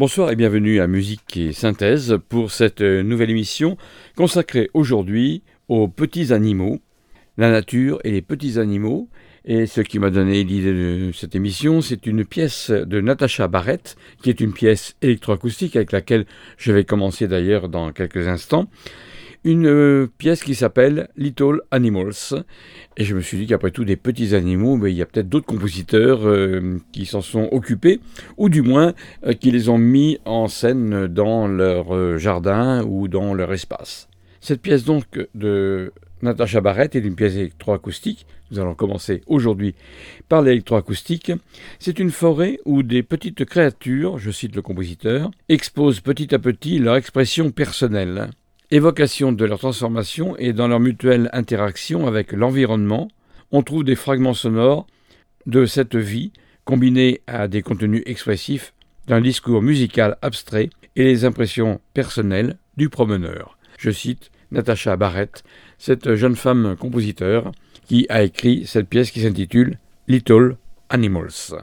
Bonsoir et bienvenue à Musique et Synthèse pour cette nouvelle émission consacrée aujourd'hui aux petits animaux, la nature et les petits animaux. Et ce qui m'a donné l'idée de cette émission, c'est une pièce de Natacha Barrett, qui est une pièce électroacoustique avec laquelle je vais commencer d'ailleurs dans quelques instants. Une euh, pièce qui s'appelle Little Animals. Et je me suis dit qu'après tout, des petits animaux, mais il y a peut-être d'autres compositeurs euh, qui s'en sont occupés, ou du moins euh, qui les ont mis en scène dans leur jardin ou dans leur espace. Cette pièce donc de Natacha Barrett est une pièce électroacoustique. Nous allons commencer aujourd'hui par l'électroacoustique. C'est une forêt où des petites créatures, je cite le compositeur, exposent petit à petit leur expression personnelle évocation de leur transformation et dans leur mutuelle interaction avec l'environnement, on trouve des fragments sonores de cette vie combinés à des contenus expressifs d'un discours musical abstrait et les impressions personnelles du promeneur. Je cite Natacha Barrett, cette jeune femme compositeur qui a écrit cette pièce qui s'intitule Little Animals.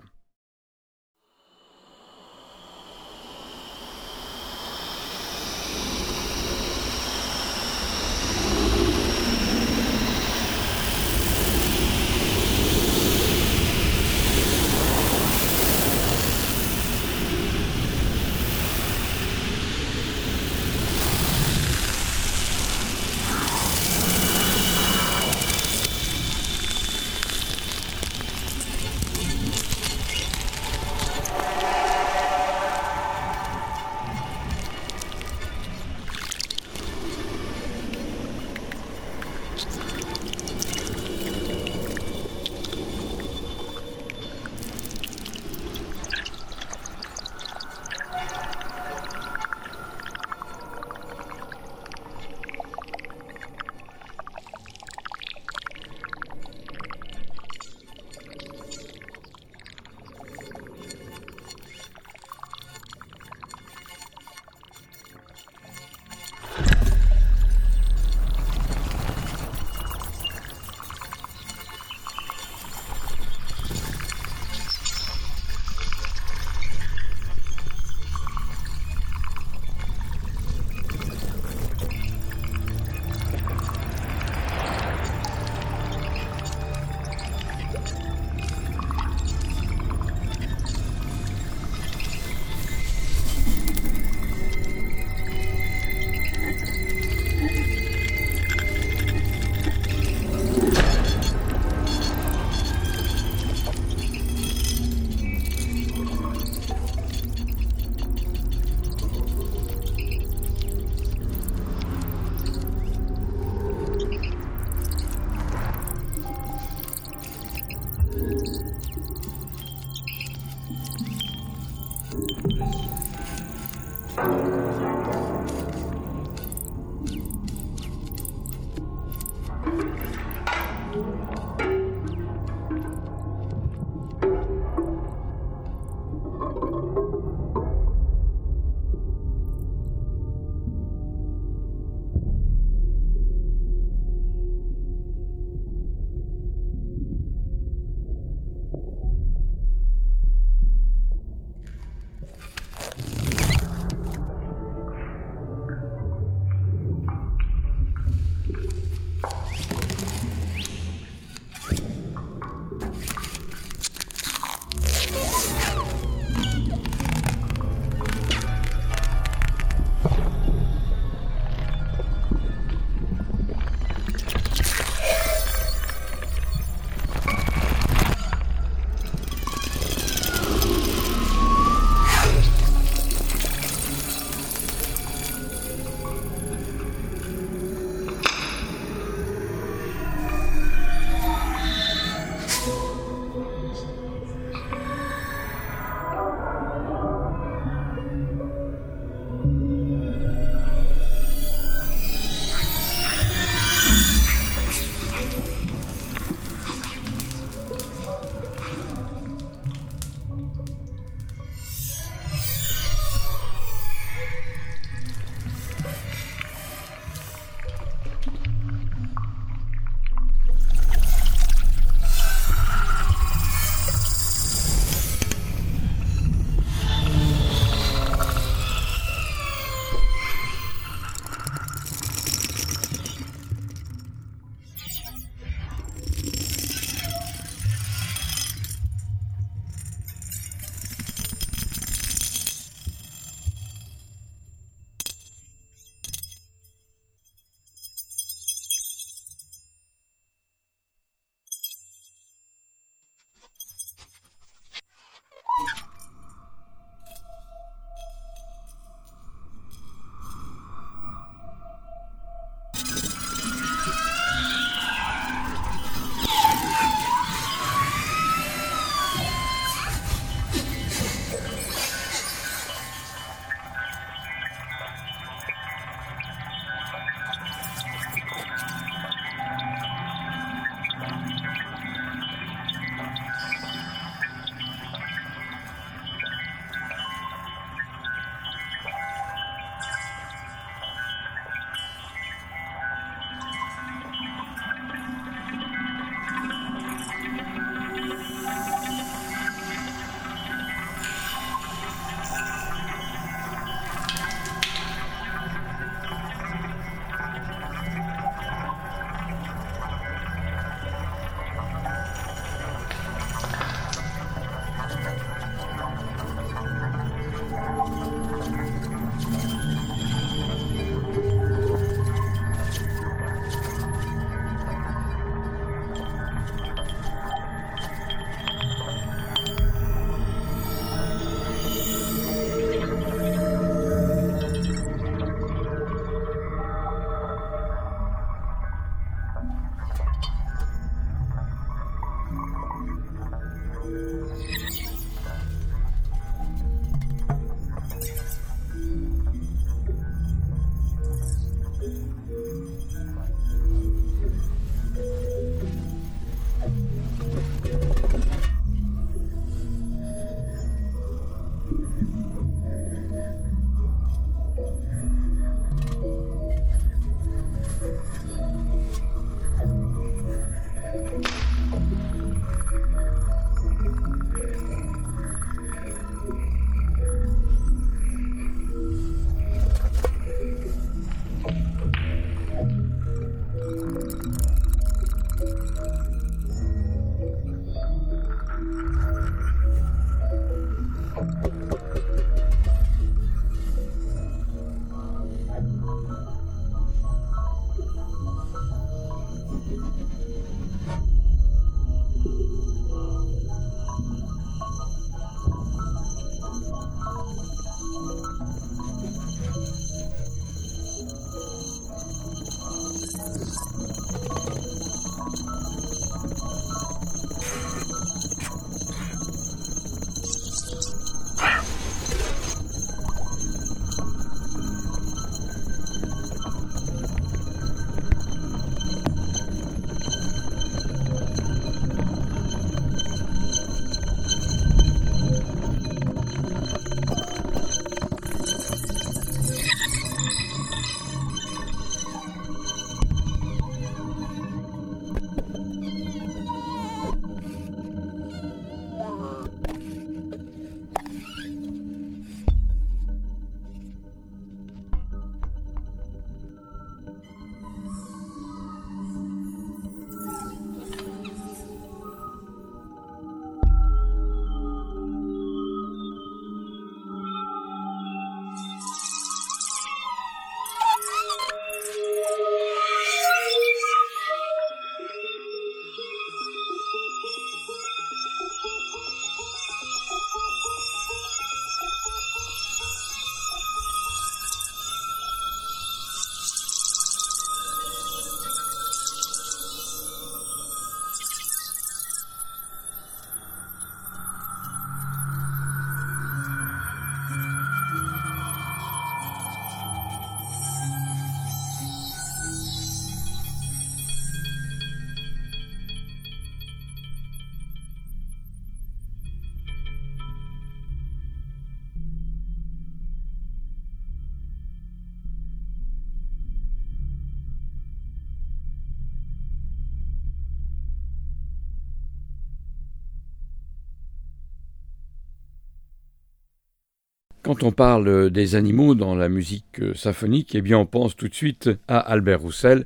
Quand on parle des animaux dans la musique symphonique, eh bien on pense tout de suite à Albert Roussel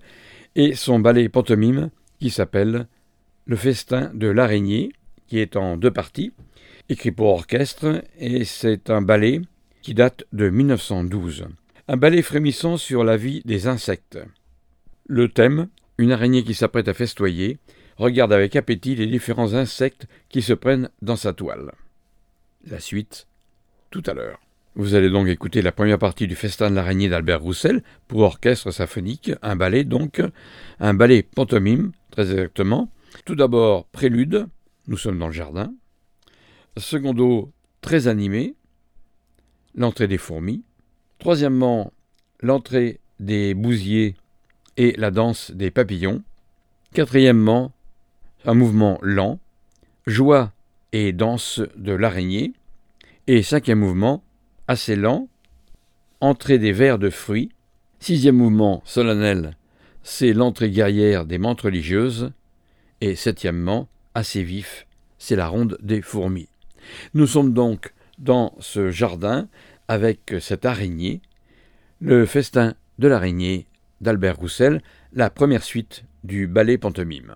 et son ballet pantomime qui s'appelle Le festin de l'araignée, qui est en deux parties, écrit pour orchestre, et c'est un ballet qui date de 1912. Un ballet frémissant sur la vie des insectes. Le thème, une araignée qui s'apprête à festoyer, regarde avec appétit les différents insectes qui se prennent dans sa toile. La suite, tout à l'heure. Vous allez donc écouter la première partie du Festin de l'araignée d'Albert Roussel pour orchestre symphonique, un ballet donc, un ballet pantomime, très exactement. Tout d'abord, prélude, nous sommes dans le jardin. Secondo, très animé, l'entrée des fourmis. Troisièmement, l'entrée des bousiers et la danse des papillons. Quatrièmement, un mouvement lent, joie et danse de l'araignée. Et cinquième mouvement, assez lent, entrée des vers de fruits, sixième mouvement solennel, c'est l'entrée guerrière des mantes religieuses, et septièmement, assez vif, c'est la ronde des fourmis. Nous sommes donc dans ce jardin avec cette araignée, le festin de l'araignée d'Albert Roussel, la première suite du ballet pantomime.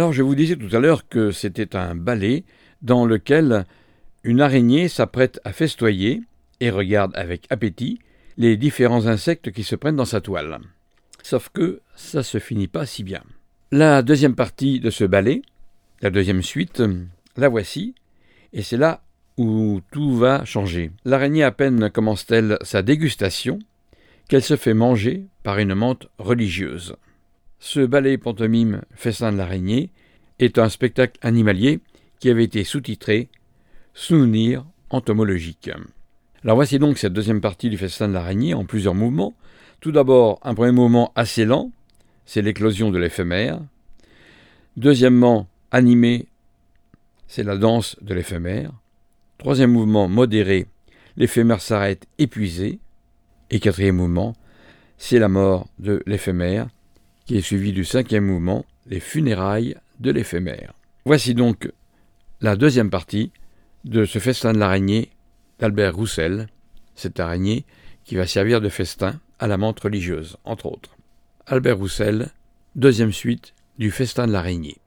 Alors je vous disais tout à l'heure que c'était un ballet dans lequel une araignée s'apprête à festoyer et regarde avec appétit les différents insectes qui se prennent dans sa toile. Sauf que ça se finit pas si bien. La deuxième partie de ce ballet, la deuxième suite, la voici, et c'est là où tout va changer. L'araignée à peine commence-t-elle sa dégustation qu'elle se fait manger par une menthe religieuse. Ce ballet pantomime Festin de l'araignée est un spectacle animalier qui avait été sous-titré Souvenir entomologique. Alors voici donc cette deuxième partie du Festin de l'araignée en plusieurs mouvements. Tout d'abord, un premier mouvement assez lent, c'est l'éclosion de l'éphémère. Deuxièmement, animé, c'est la danse de l'éphémère. Troisième mouvement, modéré, l'éphémère s'arrête épuisé. Et quatrième mouvement, c'est la mort de l'éphémère qui est suivi du cinquième mouvement, les funérailles de l'éphémère. Voici donc la deuxième partie de ce festin de l'araignée d'Albert Roussel, cette araignée qui va servir de festin à la menthe religieuse, entre autres. Albert Roussel, deuxième suite du festin de l'araignée.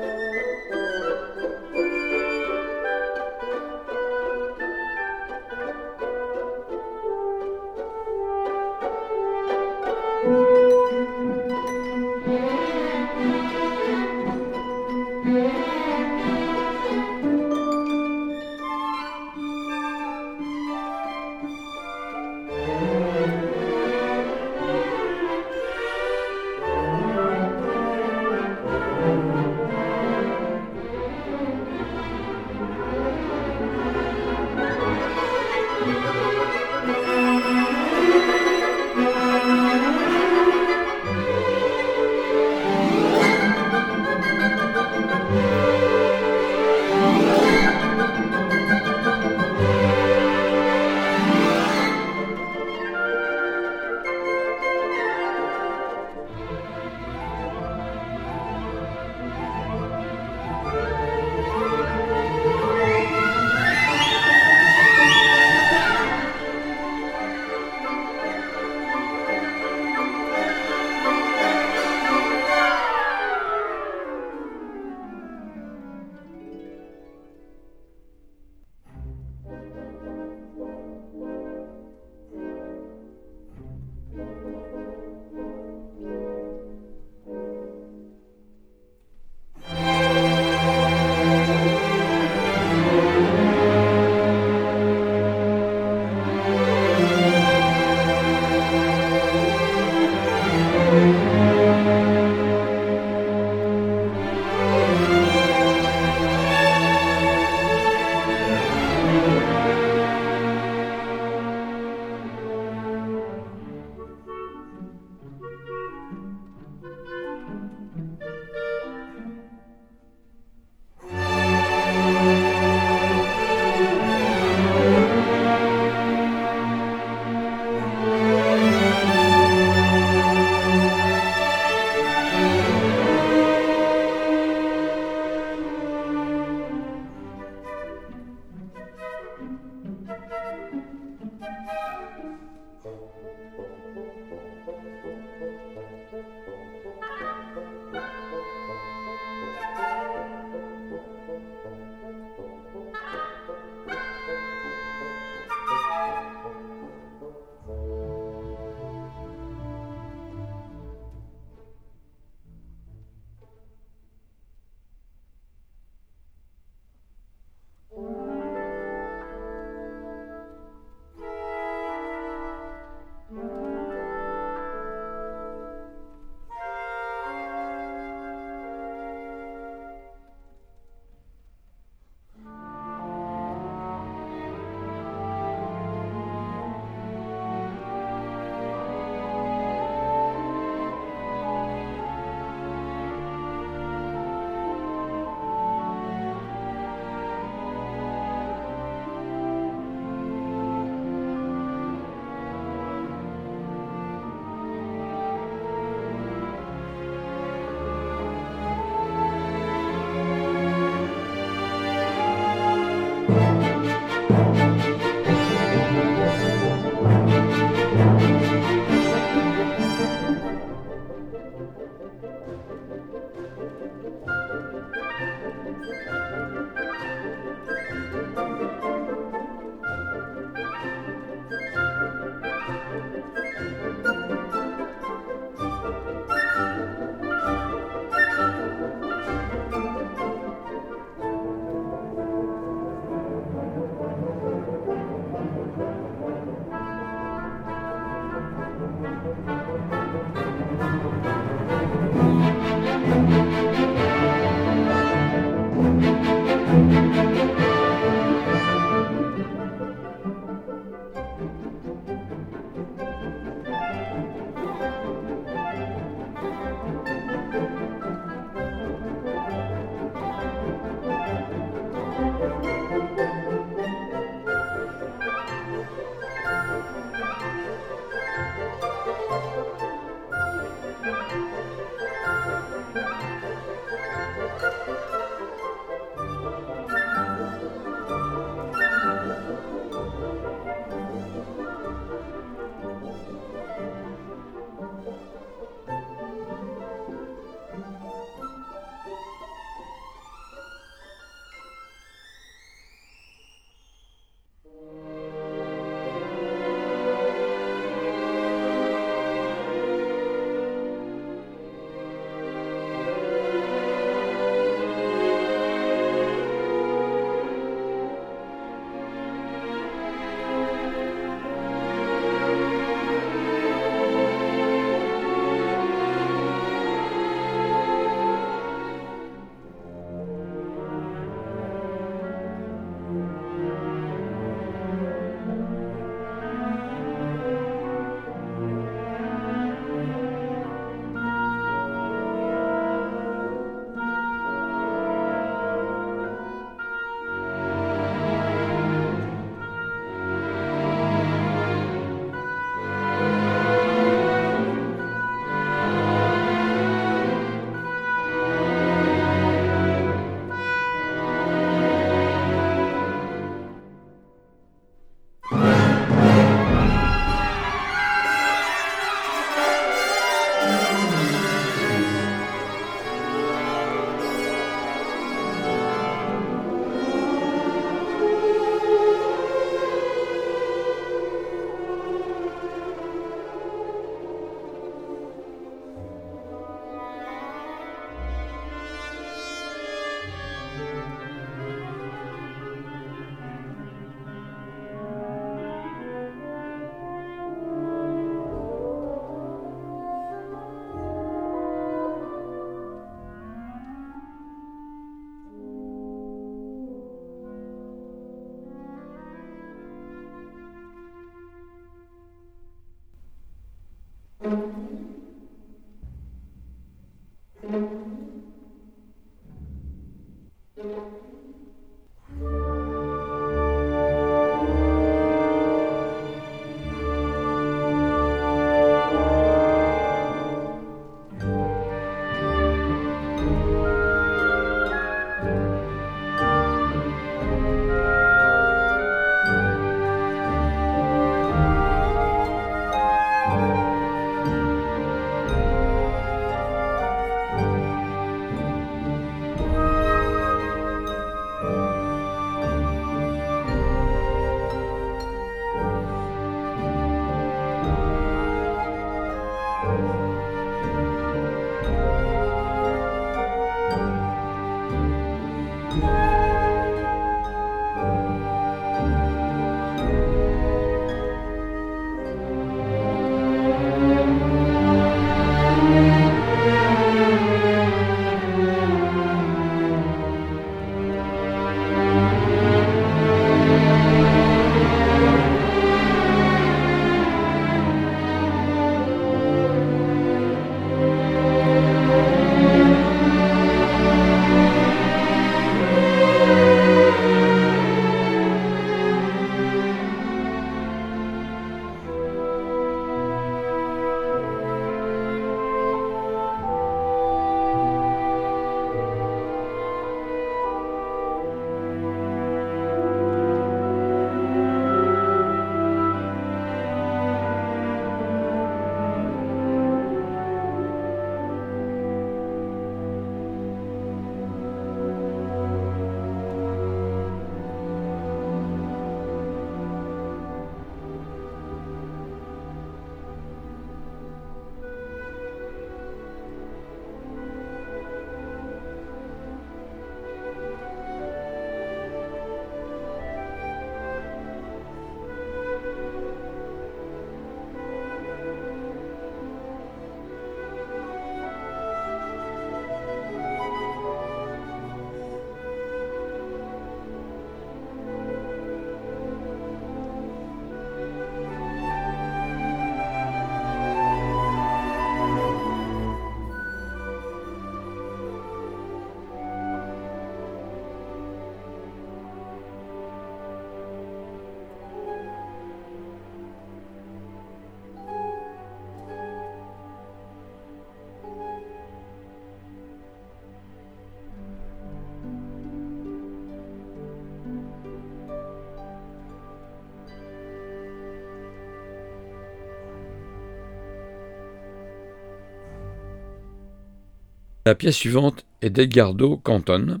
La pièce suivante est d'Edgardo Canton.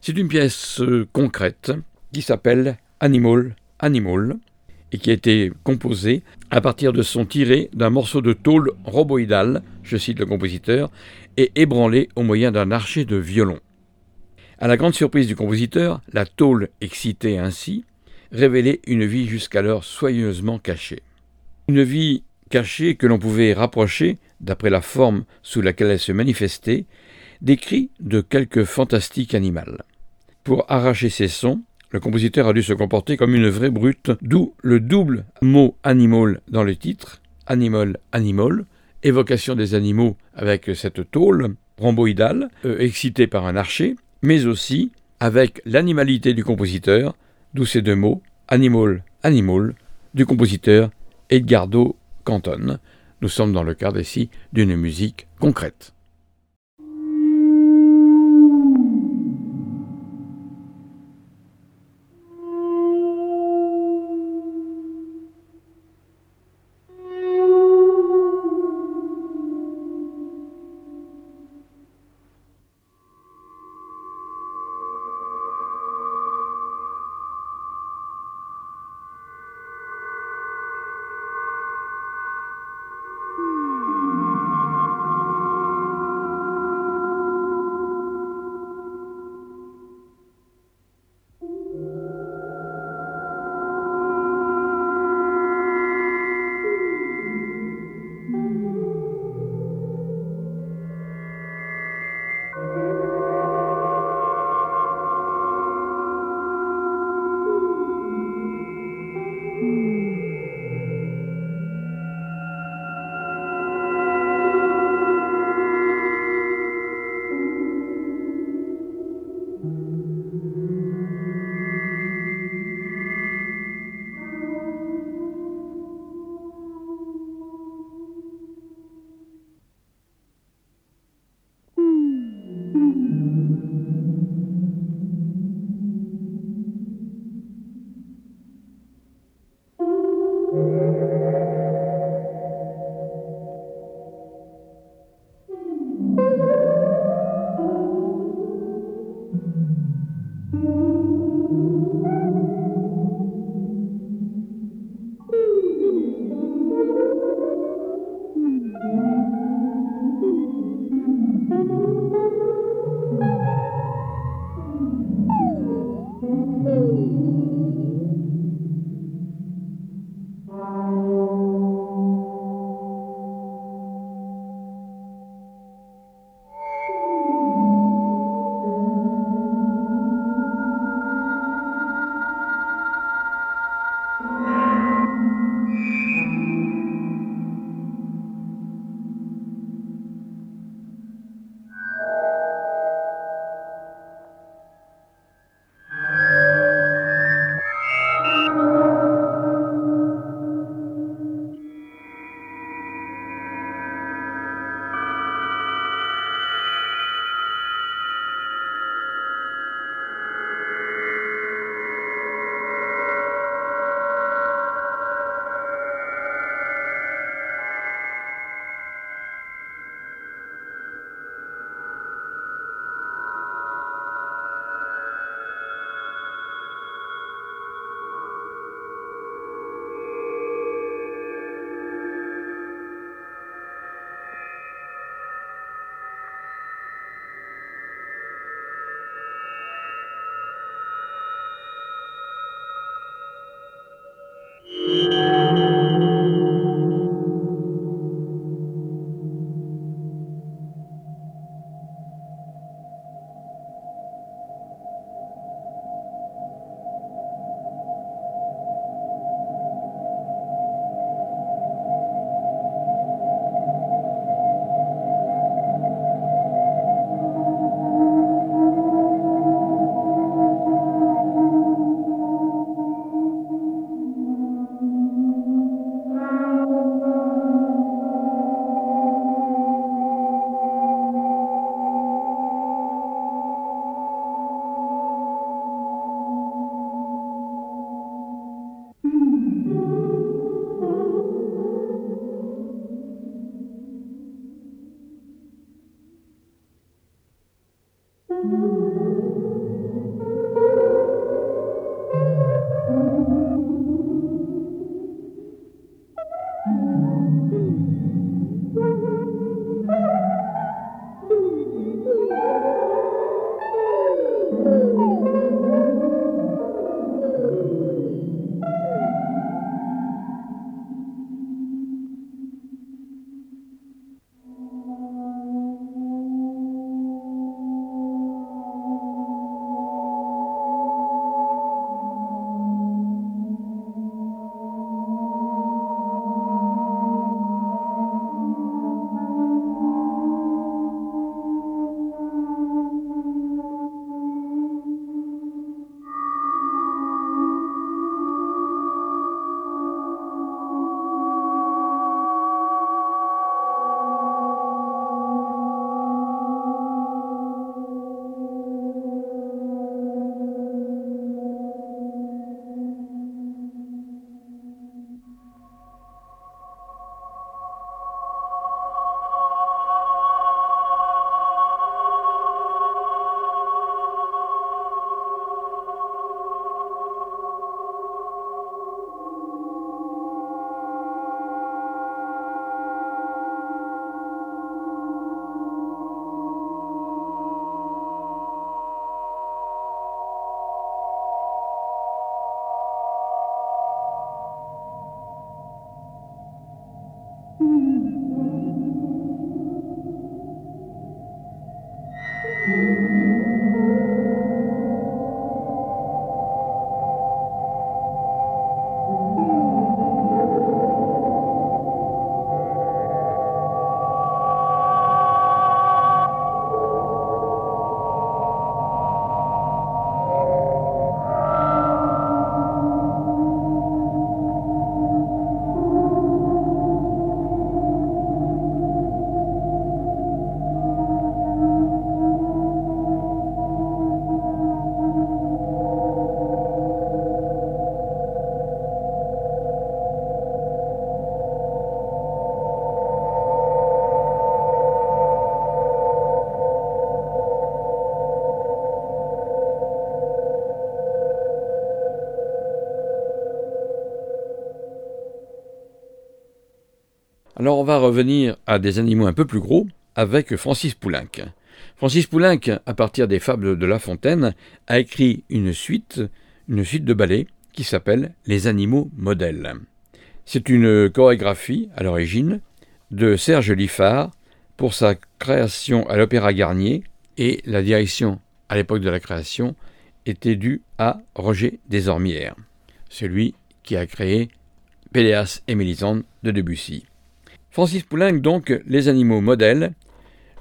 C'est une pièce euh, concrète qui s'appelle Animal Animal et qui a été composée à partir de son tiré d'un morceau de tôle roboïdal, je cite le compositeur, et ébranlé au moyen d'un archet de violon. À la grande surprise du compositeur, la tôle excitée ainsi révélait une vie jusqu'alors soigneusement cachée. Une vie cachée que l'on pouvait rapprocher d'après la forme sous laquelle elle se manifestait, des cris de quelque fantastique animal. Pour arracher ces sons, le compositeur a dû se comporter comme une vraie brute, d'où le double mot animal dans le titre, animal, animal, évocation des animaux avec cette tôle rhomboïdale, euh, excitée par un archer, mais aussi avec l'animalité du compositeur, d'où ces deux mots, animal, animal, du compositeur Edgardo Canton, nous sommes dans le cadre ici d'une musique concrète. Alors on va revenir à des animaux un peu plus gros avec Francis Poulenc. Francis Poulenc, à partir des fables de La Fontaine, a écrit une suite, une suite de ballets qui s'appelle Les animaux modèles. C'est une chorégraphie, à l'origine, de Serge Liffard pour sa création à l'Opéra Garnier et la direction à l'époque de la création était due à Roger Desormières, celui qui a créé Péléas et Mélisande de Debussy. Francis Poulenc, donc, Les animaux modèles.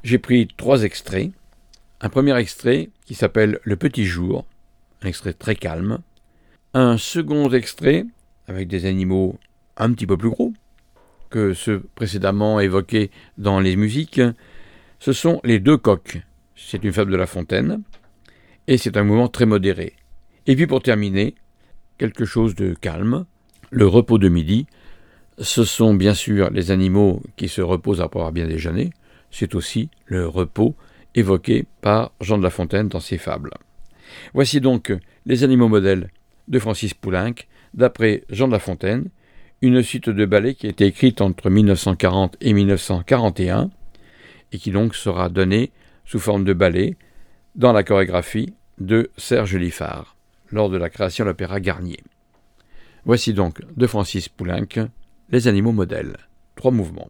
J'ai pris trois extraits. Un premier extrait qui s'appelle Le Petit Jour, un extrait très calme. Un second extrait avec des animaux un petit peu plus gros que ceux précédemment évoqués dans les musiques. Ce sont les deux coqs. C'est une fable de La Fontaine et c'est un mouvement très modéré. Et puis pour terminer, quelque chose de calme, le repos de midi. Ce sont bien sûr les animaux qui se reposent après avoir bien déjeuné, c'est aussi le repos évoqué par Jean de La Fontaine dans ses fables. Voici donc les animaux modèles de Francis Poulenc, d'après Jean de La Fontaine, une suite de ballets qui a été écrite entre 1940 et 1941, et qui donc sera donnée sous forme de ballet dans la chorégraphie de Serge Liffard, lors de la création de l'opéra Garnier. Voici donc de Francis Poulenc Les animaux modèles. Trois mouvements.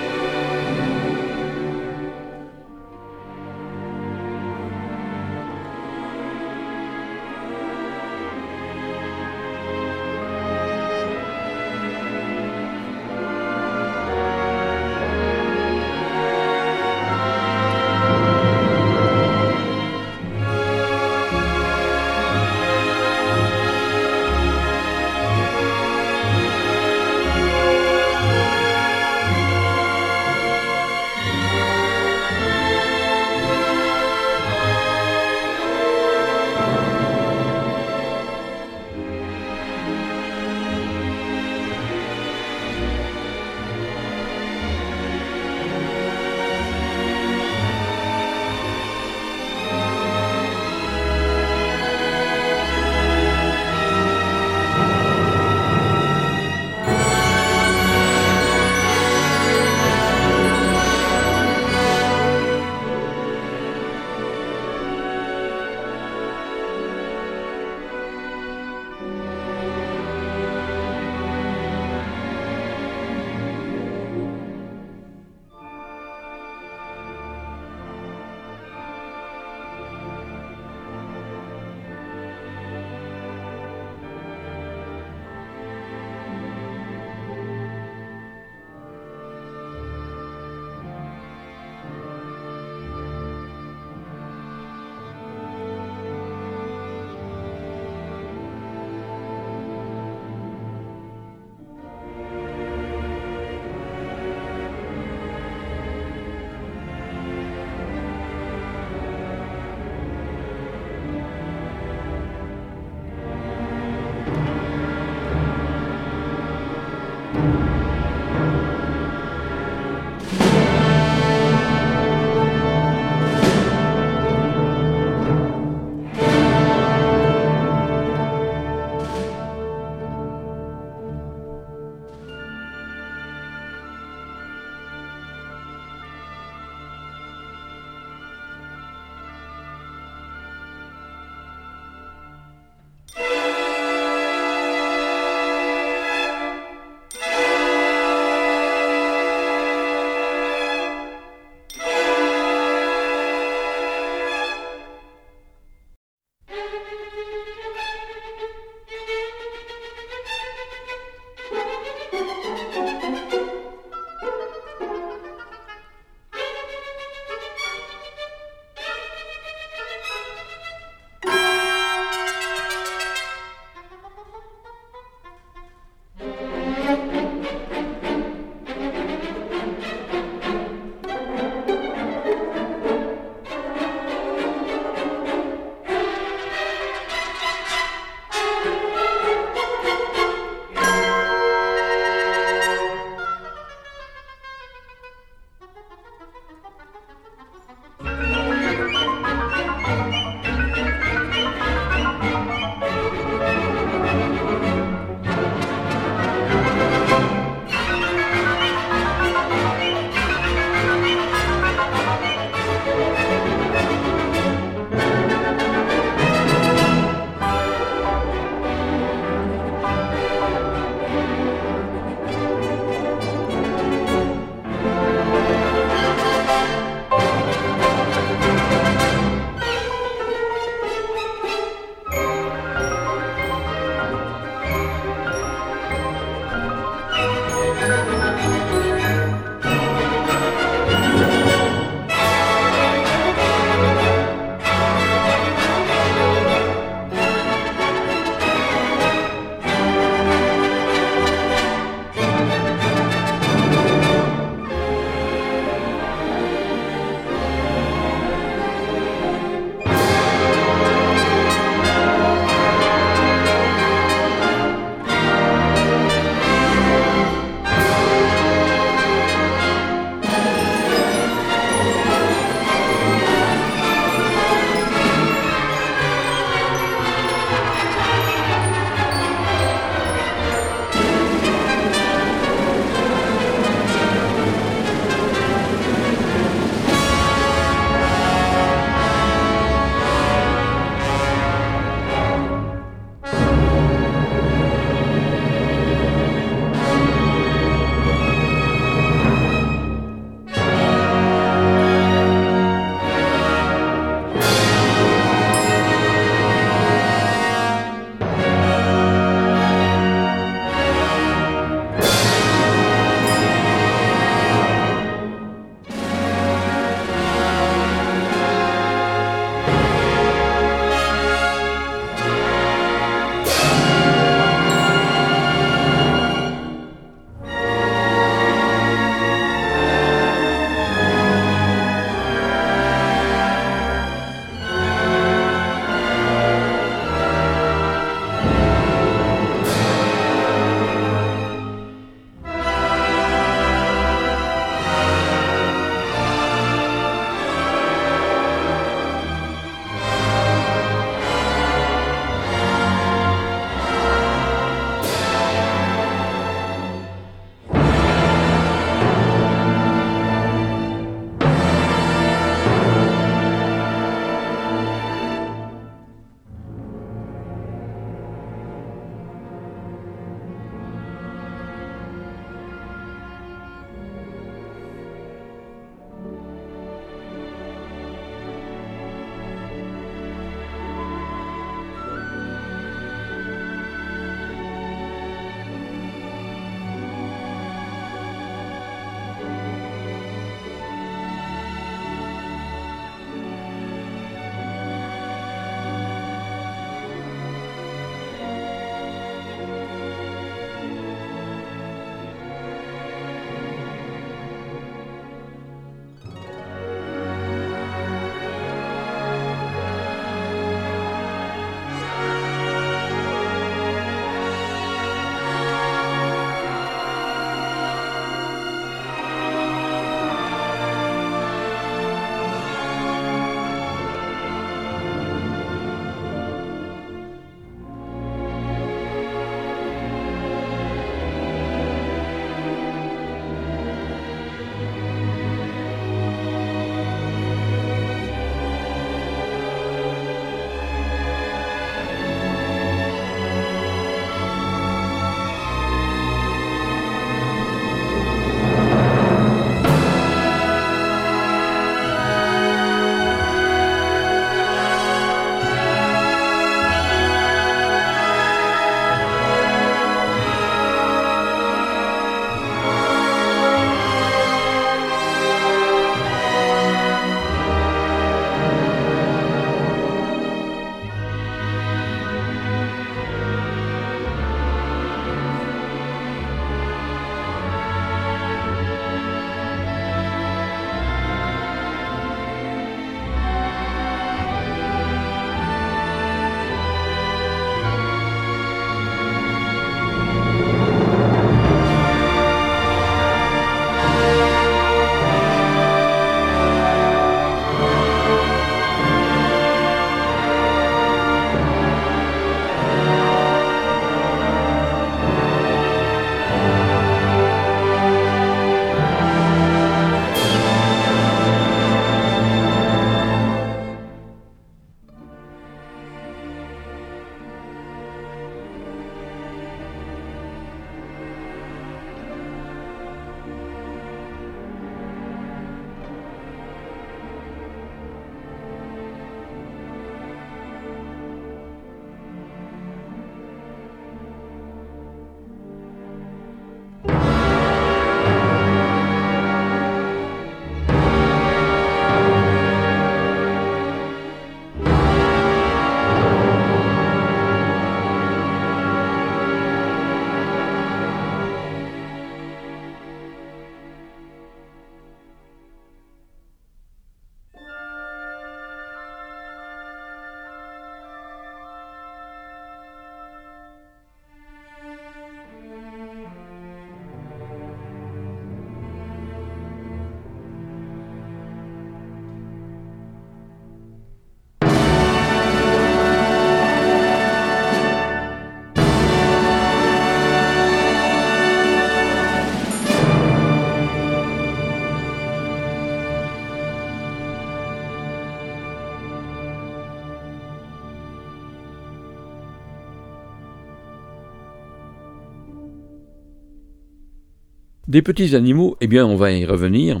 Des petits animaux, eh bien, on va y revenir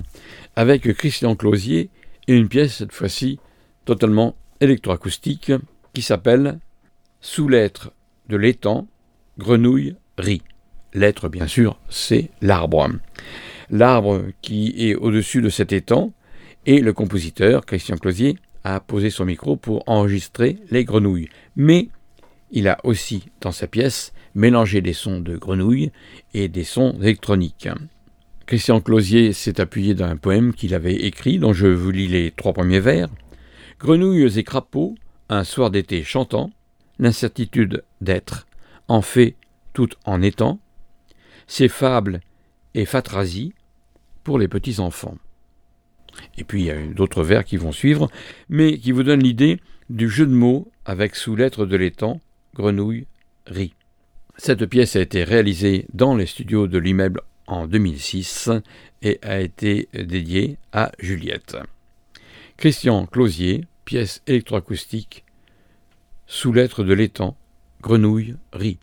avec Christian Closier et une pièce, cette fois-ci, totalement électroacoustique, qui s'appelle Sous l'être de l'étang, grenouille rit. L'être, bien sûr, c'est l'arbre. L'arbre qui est au-dessus de cet étang, et le compositeur, Christian Closier, a posé son micro pour enregistrer les grenouilles. Mais il a aussi, dans sa pièce, mélangé des sons de grenouilles et des sons électroniques. Christian Closier s'est appuyé d'un poème qu'il avait écrit, dont je vous lis les trois premiers vers. Grenouilles et crapauds, un soir d'été chantant, l'incertitude d'être, en fait tout en étant, ces fables et fatrasies pour les petits enfants. Et puis il y a d'autres vers qui vont suivre, mais qui vous donnent l'idée du jeu de mots avec sous lettres de l'étang, grenouille, riz. Cette pièce a été réalisée dans les studios de l'immeuble en 2006 et a été dédiée à Juliette. Christian Closier, pièce électroacoustique, sous lettres de l'étang, grenouille, riz.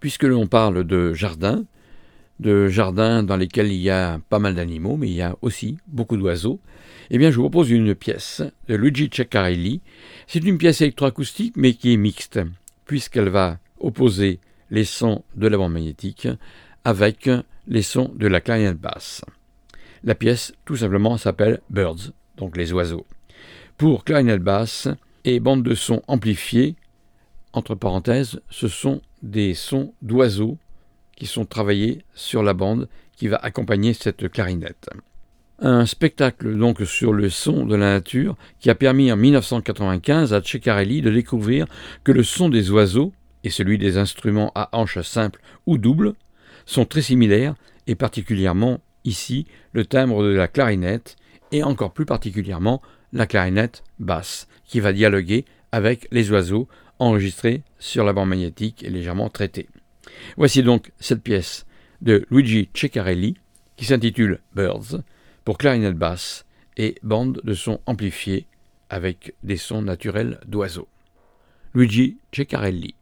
Puisque l'on parle de jardins, de jardins dans lesquels il y a pas mal d'animaux, mais il y a aussi beaucoup d'oiseaux, eh bien je vous propose une pièce de Luigi Ceccarelli. C'est une pièce électroacoustique, mais qui est mixte, puisqu'elle va opposer les sons de la bande magnétique avec les sons de la clarinette basse. La pièce, tout simplement, s'appelle Birds, donc les oiseaux. Pour clarinette basse et bande de son amplifiée, entre parenthèses, ce sont des sons d'oiseaux qui sont travaillés sur la bande qui va accompagner cette clarinette. Un spectacle donc sur le son de la nature qui a permis en 1995 à Ceccarelli de découvrir que le son des oiseaux et celui des instruments à hanches simples ou doubles sont très similaires et particulièrement ici le timbre de la clarinette et encore plus particulièrement la clarinette basse qui va dialoguer avec les oiseaux enregistré sur la bande magnétique et légèrement traité. Voici donc cette pièce de Luigi Ceccarelli qui s'intitule Birds pour clarinette basse et bande de sons amplifiés avec des sons naturels d'oiseaux. Luigi Ceccarelli.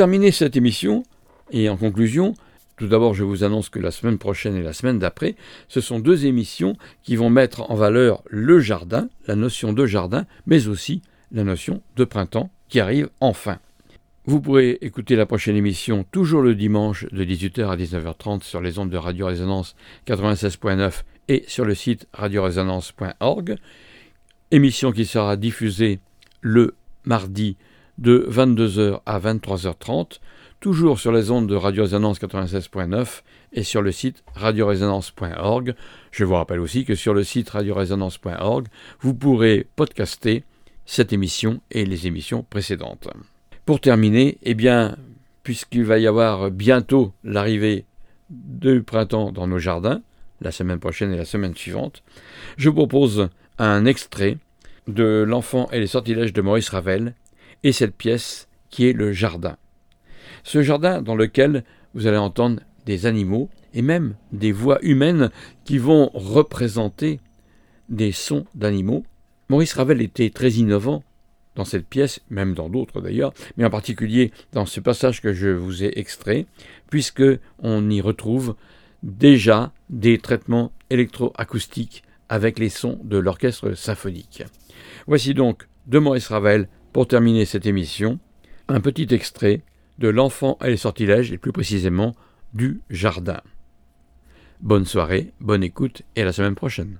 Terminer cette émission, et en conclusion, tout d'abord je vous annonce que la semaine prochaine et la semaine d'après, ce sont deux émissions qui vont mettre en valeur le jardin, la notion de jardin, mais aussi la notion de printemps qui arrive enfin. Vous pourrez écouter la prochaine émission toujours le dimanche de 18h à 19h30 sur les ondes de Radio Résonance 96.9 et sur le site radioresonance.org. Émission qui sera diffusée le mardi de 22h à 23h30, toujours sur les ondes de Radio Résonance 96.9 et sur le site radioresonance.org. Je vous rappelle aussi que sur le site radioresonance.org, vous pourrez podcaster cette émission et les émissions précédentes. Pour terminer, eh bien, puisqu'il va y avoir bientôt l'arrivée du printemps dans nos jardins, la semaine prochaine et la semaine suivante, je propose un extrait de L'enfant et les sortilèges de Maurice Ravel et cette pièce qui est le jardin. Ce jardin dans lequel vous allez entendre des animaux et même des voix humaines qui vont représenter des sons d'animaux. Maurice Ravel était très innovant dans cette pièce, même dans d'autres d'ailleurs, mais en particulier dans ce passage que je vous ai extrait, puisque on y retrouve déjà des traitements électroacoustiques avec les sons de l'orchestre symphonique. Voici donc de Maurice Ravel, pour terminer cette émission, un petit extrait de L'enfant et les sortilèges, et plus précisément du jardin. Bonne soirée, bonne écoute et à la semaine prochaine.